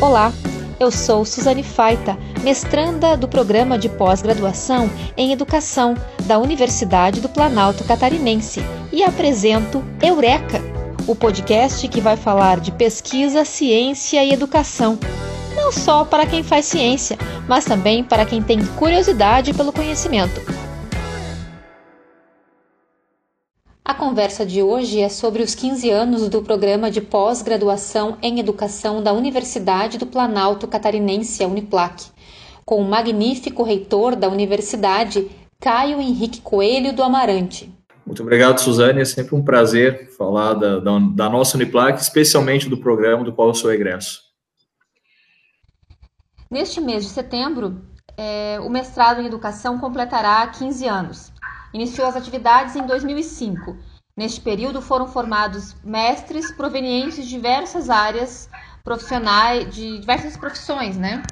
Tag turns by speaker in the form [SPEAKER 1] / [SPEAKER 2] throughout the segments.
[SPEAKER 1] Olá, eu sou Suzane Faita, mestranda do programa de pós-graduação em Educação da Universidade do Planalto Catarinense e apresento Eureka, o podcast que vai falar de pesquisa, ciência e educação. Não só para quem faz ciência, mas também para quem tem curiosidade pelo conhecimento. A conversa de hoje é sobre os 15 anos do programa de pós-graduação em educação da Universidade do Planalto Catarinense, a Uniplac, com o magnífico reitor da universidade, Caio Henrique Coelho do Amarante.
[SPEAKER 2] Muito obrigado, Suzane. É sempre um prazer falar da, da, da nossa Uniplac, especialmente do programa do qual eu sou egresso.
[SPEAKER 1] Neste mês de setembro, é, o mestrado em educação completará 15 anos. Iniciou as atividades em 2005. Neste período foram formados mestres provenientes de diversas áreas profissionais, de diversas profissões, né?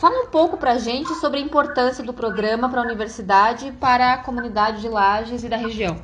[SPEAKER 1] Fala um pouco para a gente sobre a importância do programa para a universidade para a comunidade de Lages e da região.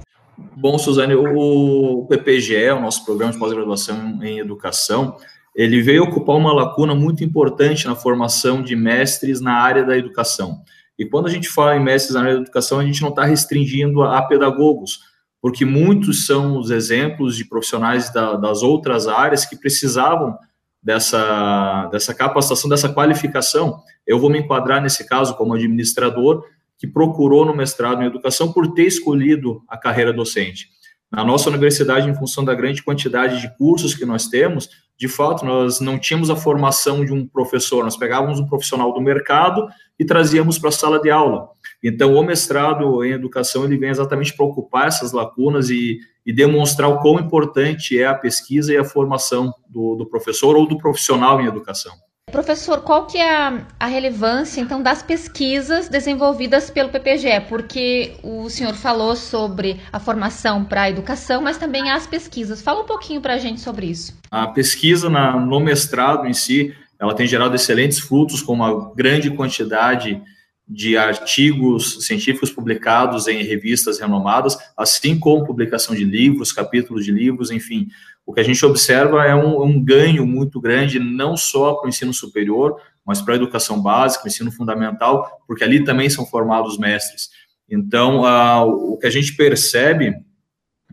[SPEAKER 2] Bom, Suzane, o PPGE, o nosso programa de pós-graduação em educação, ele veio ocupar uma lacuna muito importante na formação de mestres na área da educação. E quando a gente fala em mestres na área da educação, a gente não está restringindo a pedagogos, porque muitos são os exemplos de profissionais da, das outras áreas que precisavam dessa, dessa capacitação, dessa qualificação. Eu vou me enquadrar nesse caso como administrador que procurou no mestrado em educação por ter escolhido a carreira docente. Na nossa universidade, em função da grande quantidade de cursos que nós temos, de fato, nós não tínhamos a formação de um professor, nós pegávamos um profissional do mercado e trazíamos para a sala de aula. Então, o mestrado em educação ele vem exatamente para ocupar essas lacunas e, e, demonstrar o quão importante é a pesquisa e a formação do, do professor ou do profissional em educação.
[SPEAKER 1] Professor, qual que é a, a, relevância, então, das pesquisas desenvolvidas pelo PPGE? Porque o senhor falou sobre a formação para a educação, mas também as pesquisas. Fala um pouquinho para a gente sobre isso.
[SPEAKER 2] A pesquisa na, no mestrado em si, ela tem gerado excelentes frutos, com uma grande quantidade de artigos científicos publicados em revistas renomadas, assim como publicação de livros, capítulos de livros, enfim. O que a gente observa é um, um ganho muito grande, não só para o ensino superior, mas para a educação básica, o ensino fundamental, porque ali também são formados mestres. Então, o que a gente percebe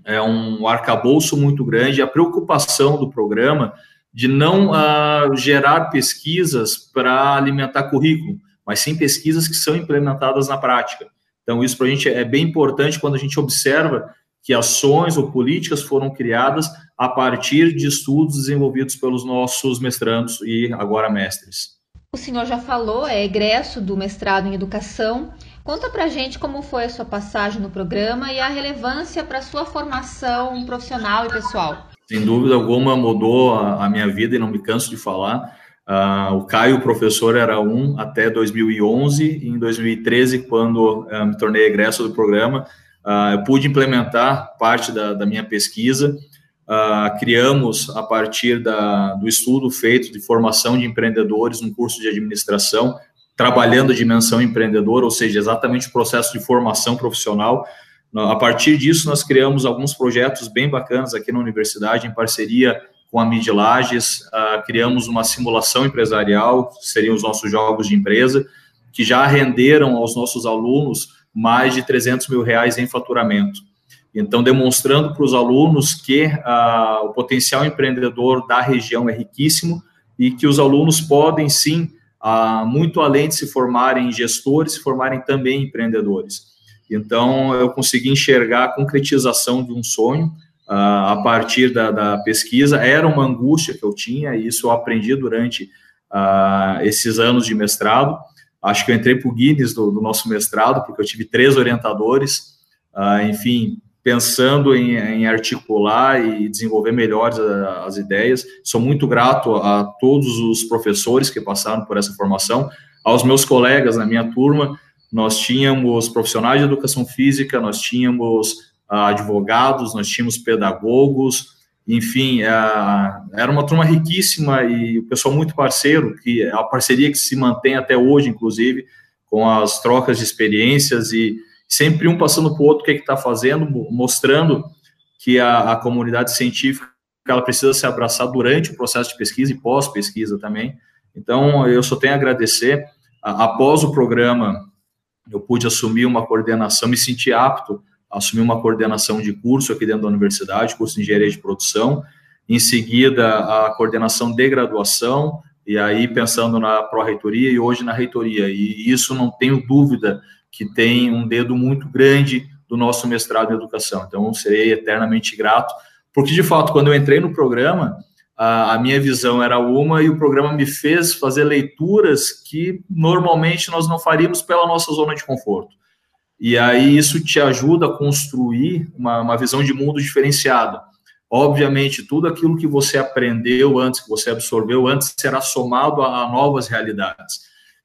[SPEAKER 2] é um arcabouço muito grande, a preocupação do programa de não gerar pesquisas para alimentar currículo, mas sim pesquisas que são implementadas na prática. Então, isso para a gente é bem importante quando a gente observa que ações ou políticas foram criadas a partir de estudos desenvolvidos pelos nossos mestrandos e agora mestres.
[SPEAKER 1] O senhor já falou, é egresso do mestrado em educação. Conta pra gente como foi a sua passagem no programa e a relevância para a sua formação profissional e pessoal.
[SPEAKER 2] Sem dúvida alguma, mudou a, a minha vida e não me canso de falar. Uh, o Caio, professor, era um até 2011, e em 2013, quando uh, me tornei egresso do programa, uh, eu pude implementar parte da, da minha pesquisa. criamos, a partir da, do estudo feito de formação de empreendedores, um curso de administração, trabalhando a dimensão empreendedora, ou seja, exatamente o processo de formação profissional. A partir disso, nós criamos alguns projetos bem bacanas aqui na universidade, em parceria com a Midlages, uh, criamos uma simulação empresarial, seriam os nossos jogos de empresa, que já renderam aos nossos alunos mais de 300 mil reais em faturamento. Então, demonstrando para os alunos que uh, o potencial empreendedor da região é riquíssimo e que os alunos podem, sim, uh, muito além de se formarem gestores, se formarem também empreendedores. Então, eu consegui enxergar a concretização de um sonho, a partir da, da, pesquisa. Era uma angústia que eu tinha, e isso eu aprendi durante uh, esses anos de mestrado. Acho que eu entrei para o Guinness do, do, nosso mestrado, porque eu tive três orientadores, uh, enfim, pensando em, em, articular e desenvolver melhor as, as ideias. Sou muito grato a todos os professores que passaram por essa formação, aos meus colegas na minha turma. Nós tínhamos profissionais de educação física, nós tínhamos advogados, nós tínhamos pedagogos, enfim, era uma turma riquíssima e o pessoal muito parceiro, que é a parceria que se mantém até hoje, inclusive, com as trocas de experiências e sempre um passando para o outro o que é está fazendo, mostrando que a, a, comunidade científica ela precisa se abraçar durante o processo de pesquisa e pós-pesquisa também. Então, eu só tenho a agradecer. Após o programa, eu pude assumir uma coordenação, me senti apto a assumir uma coordenação de curso aqui dentro da universidade, curso de engenharia de produção. Em seguida, a coordenação de graduação, e aí pensando na pró-reitoria e hoje na reitoria. E isso não tenho dúvida que tem um dedo muito grande do nosso mestrado em educação. Então, serei eternamente grato, porque de fato, quando eu entrei no programa, a, minha visão era uma e o programa me fez fazer leituras que normalmente nós não faríamos pela nossa zona de conforto. E aí isso te ajuda a construir uma, uma visão de mundo diferenciada. Obviamente, tudo aquilo que você aprendeu antes, que você absorveu antes, será somado a, a novas realidades.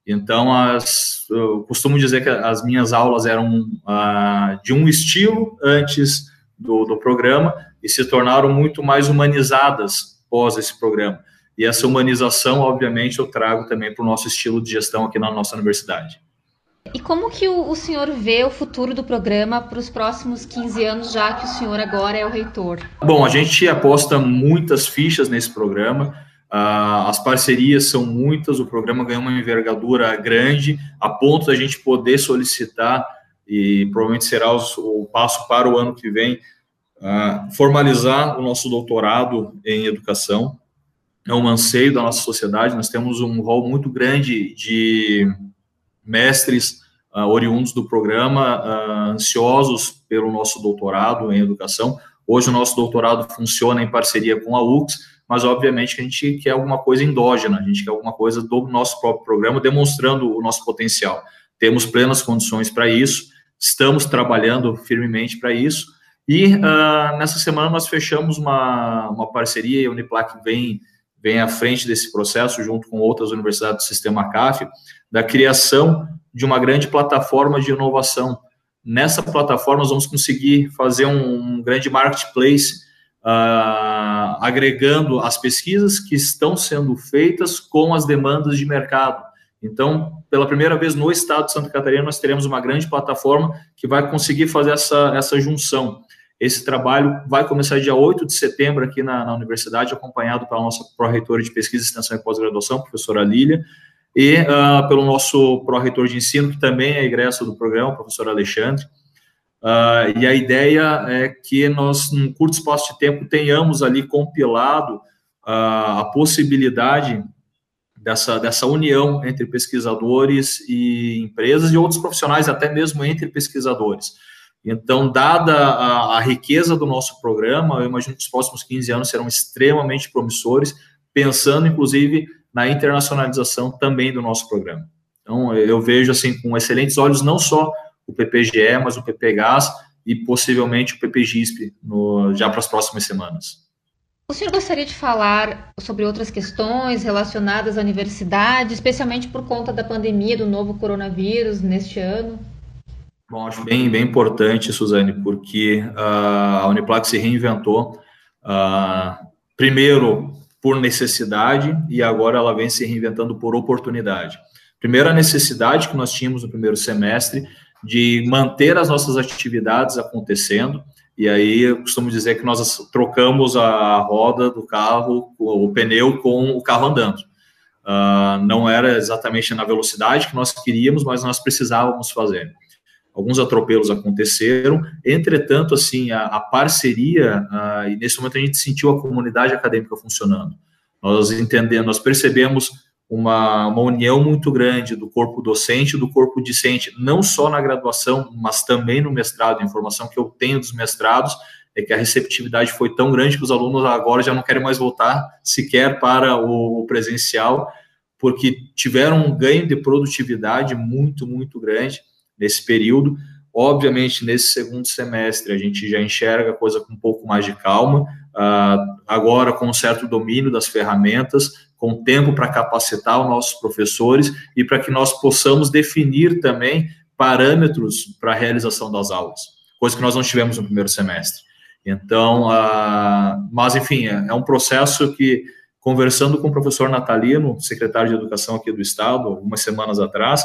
[SPEAKER 2] Então, as, eu costumo dizer que as minhas aulas eram uh, de um estilo antes do, do programa e se tornaram muito mais humanizadas pós esse programa. E essa humanização, obviamente, eu trago também para o nosso estilo de gestão aqui na nossa universidade.
[SPEAKER 1] E como que o, o senhor vê o futuro do programa para os próximos 15 anos, já que o senhor agora é o reitor?
[SPEAKER 2] Bom, a gente aposta muitas fichas nesse programa. Uh, as parcerias são muitas, o programa ganhou uma envergadura grande, a ponto da gente poder solicitar, e provavelmente será o passo para o ano que vem, uh, formalizar o nosso doutorado em educação. É um anseio da nossa sociedade, nós temos um rol muito grande de mestres uh, oriundos do programa, uh, ansiosos pelo nosso doutorado em educação. Hoje o nosso doutorado funciona em parceria com a UX, mas obviamente que a gente quer alguma coisa endógena, a gente quer alguma coisa do nosso próprio programa, demonstrando o nosso potencial. Temos plenas condições para isso, estamos trabalhando firmemente para isso, e uh, nessa semana nós fechamos uma, uma parceria, e a Uniplac vem, vem à frente desse processo, junto com outras universidades do sistema CAF, da criação de uma grande plataforma de inovação. Nessa plataforma nós vamos conseguir fazer um, um grande marketplace, uh, agregando as pesquisas que estão sendo feitas com as demandas de mercado. Então, pela primeira vez no estado de Santa Catarina, nós teremos uma grande plataforma que vai conseguir fazer essa, essa junção. Esse trabalho vai começar dia 8 de setembro aqui na, na universidade, acompanhado pela nossa pró-reitora de pesquisa, extensão e pós-graduação, professora Lília, e uh, pelo nosso pró-reitor de ensino, que também é egresso do programa, professor Alexandre. Uh, e a ideia é que nós, num curto espaço de tempo, tenhamos ali compilado uh, a possibilidade dessa, dessa união entre pesquisadores e empresas e outros profissionais, até mesmo entre pesquisadores. Então, dada a, a, riqueza do nosso programa, eu imagino que os próximos 15 anos serão extremamente promissores, pensando, inclusive, na internacionalização também do nosso programa. Então, eu vejo, assim, com excelentes olhos, não só o PPGE, mas o PPGAS e, possivelmente, o PPGISP no, já para as próximas semanas.
[SPEAKER 1] O senhor gostaria de falar sobre outras questões relacionadas à universidade, especialmente por conta da pandemia do novo coronavírus neste ano?
[SPEAKER 2] Bom, acho bem, bem importante, Suzane, porque uh, a Uniplac se reinventou, uh, primeiro por necessidade e agora ela vem se reinventando por oportunidade. Primeiro, a necessidade que nós tínhamos no primeiro semestre de manter as nossas atividades acontecendo, e aí eu costumo dizer que nós trocamos a roda do carro, o pneu com o carro andando. Uh, não era exatamente na velocidade que nós queríamos, mas nós precisávamos fazer alguns atropelos aconteceram, entretanto, assim, a, a parceria, a, e nesse momento a gente sentiu a comunidade acadêmica funcionando. Nós entendemos, nós percebemos uma, uma união muito grande do corpo docente e do corpo discente, não só na graduação, mas também no mestrado. A informação que eu tenho dos mestrados é que a receptividade foi tão grande que os alunos agora já não querem mais voltar sequer para o, presencial, porque tiveram um ganho de produtividade muito, muito grande nesse período. Obviamente, nesse segundo semestre, a gente já enxerga a coisa com um pouco mais de calma, uh, agora com um certo domínio das ferramentas, com tempo para capacitar os nossos professores e para que nós possamos definir também parâmetros para a realização das aulas, coisa que nós não tivemos no primeiro semestre. Então, uh, mas enfim, é, é um processo que, conversando com o professor Natalino, secretário de Educação aqui do Estado, algumas semanas atrás,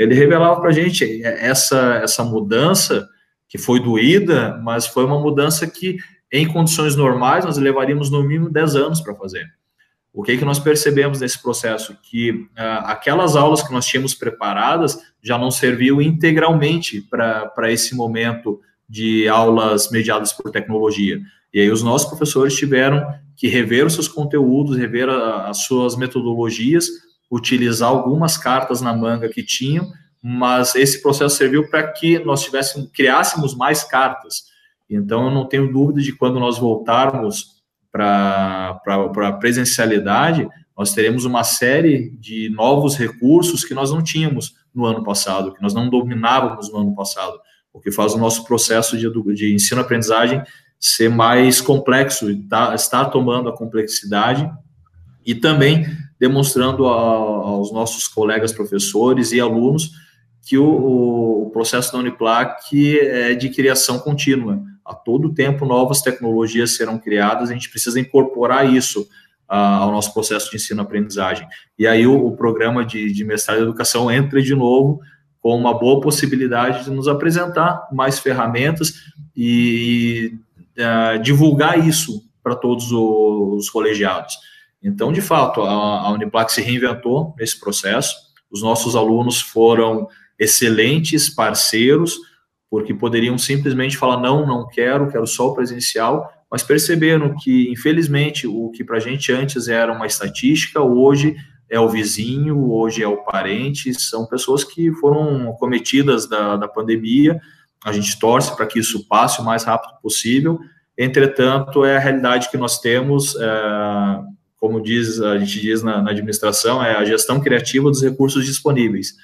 [SPEAKER 2] ele revelava para a gente essa, essa mudança que foi doída, mas foi uma mudança que em condições normais, nós levaríamos no mínimo 10 anos para fazer. O que, que nós percebemos nesse processo? Que uh, aquelas aulas que nós tínhamos preparadas já não serviam integralmente para esse momento de aulas mediadas por tecnologia. E aí os nossos professores tiveram que rever os seus conteúdos, rever a, as suas metodologias, utilizar algumas cartas na manga que tinham, mas esse processo serviu para que nós tivéssemos, criássemos mais cartas. Então, eu não tenho dúvida de quando nós voltarmos para a presencialidade, nós teremos uma série de novos recursos que nós não tínhamos no ano passado, que nós não dominávamos no ano passado, o que faz o nosso processo de, de ensino-aprendizagem ser mais complexo, tá, está tomando a complexidade e também demonstrando a, aos nossos colegas professores e alunos que o, o, processo da Uniplac é de criação contínua. A todo tempo, novas tecnologias serão criadas, a gente precisa incorporar isso ao nosso processo de ensino-aprendizagem. E aí o, o programa de, de mestrado em educação entra de novo com uma boa possibilidade de nos apresentar mais ferramentas e, e uh, divulgar isso para todos os colegiados. Então, de fato, a, a Uniplac se reinventou nesse processo, os nossos alunos foram excelentes parceiros, porque poderiam simplesmente falar: não, não quero, quero só o presencial, mas perceberam que, infelizmente, o que para a gente antes era uma estatística, hoje é o vizinho, hoje é o parente, são pessoas que foram cometidas da, da pandemia. A gente torce para que isso passe o mais rápido possível. Entretanto, é a realidade que nós temos, é, como diz, a gente diz na, na administração, é a gestão criativa dos recursos disponíveis.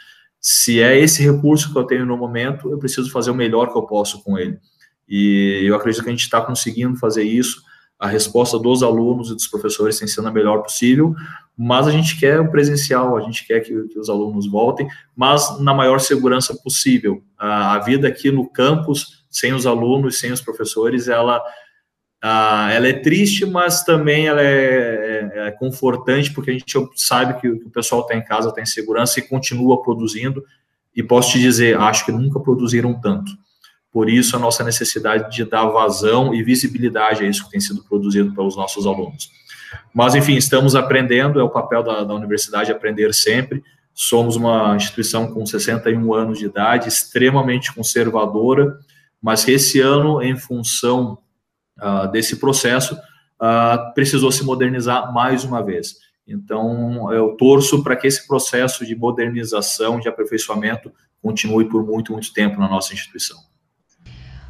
[SPEAKER 2] Se é esse recurso que eu tenho no momento, eu preciso fazer o melhor que eu posso com ele. E eu acredito que a gente está conseguindo fazer isso. A resposta dos alunos e dos professores tem sido a melhor possível, mas a gente quer o presencial, a gente quer que, que os alunos voltem, mas na maior segurança possível. A, a vida aqui no campus, sem os alunos, sem os professores, ela ah, ela é triste, mas também ela é, é, é confortante, porque a gente sabe que, o pessoal está em casa, tem segurança e continua produzindo. E posso te dizer, acho que nunca produziram tanto. Por isso, a nossa necessidade de dar vazão e visibilidade a isso que tem sido produzido pelos nossos alunos. Mas, enfim, estamos aprendendo, é o papel da, da universidade aprender sempre. Somos uma instituição com 61 anos de idade, extremamente conservadora, mas que esse ano, em função uh, desse processo, uh, precisou se modernizar mais uma vez. Então, eu torço para que esse processo de modernização, de aperfeiçoamento, continue por muito, muito tempo na nossa instituição.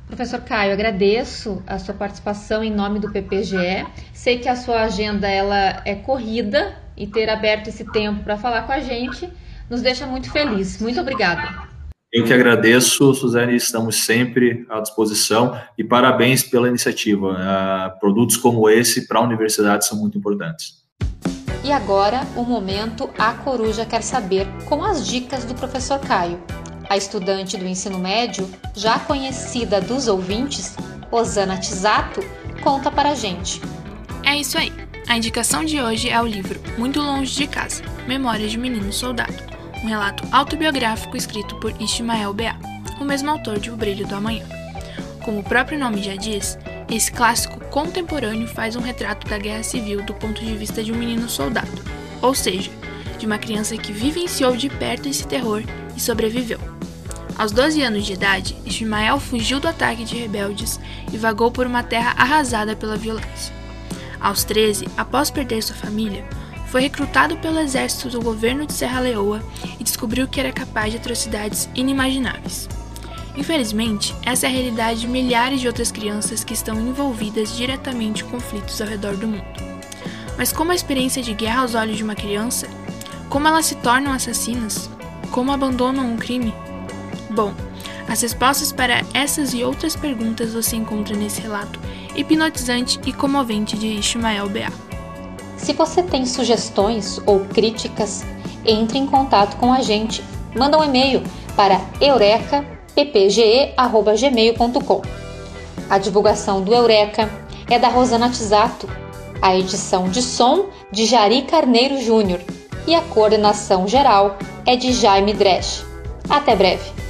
[SPEAKER 1] Professor Caio, agradeço a sua participação em nome do PPGE. Sei que a sua agenda ela é corrida e ter aberto esse tempo para falar com a gente nos deixa muito feliz. Muito obrigada.
[SPEAKER 2] Eu que agradeço, Suzane, estamos sempre à disposição e parabéns pela iniciativa. Uh, produtos como esse para a universidade são muito importantes.
[SPEAKER 1] E agora, o momento A Coruja Quer Saber, com as dicas do professor Caio. A estudante do ensino médio, já conhecida dos ouvintes, Osana Tisato, conta para a gente.
[SPEAKER 3] É isso aí. A indicação de hoje é o livro Muito Longe de Casa Memórias de Menino Soldado um relato autobiográfico escrito por Ishmael Bea, o mesmo autor de O Brilho do Amanhã. Como o próprio nome já diz, esse clássico contemporâneo faz um retrato da guerra civil do ponto de vista de um menino soldado, ou seja, de uma criança que vivenciou de perto esse terror e sobreviveu. Aos 12 anos de idade, Ishmael fugiu do ataque de rebeldes e vagou por uma terra arrasada pela violência. Aos 13, após perder sua família, foi recrutado pelo exército do governo de Serra Leoa e descobriu que era capaz de atrocidades inimagináveis. Infelizmente, essa é a realidade de milhares de outras crianças que estão envolvidas diretamente em conflitos ao redor do mundo. Mas como a experiência de guerra aos olhos de uma criança? Como elas se tornam assassinas? Como abandonam um crime? Bom, as respostas para essas e outras perguntas você encontra nesse relato hipnotizante e comovente de Ishmael Bea.
[SPEAKER 1] Se você tem sugestões ou críticas, entre em contato com a gente. Manda um e-mail para eurekappge.gmail.com. A divulgação do Eureka é da Rosana Tisato, a edição de som de Jari Carneiro Júnior e a coordenação geral é de Jaime Dresch. Até breve!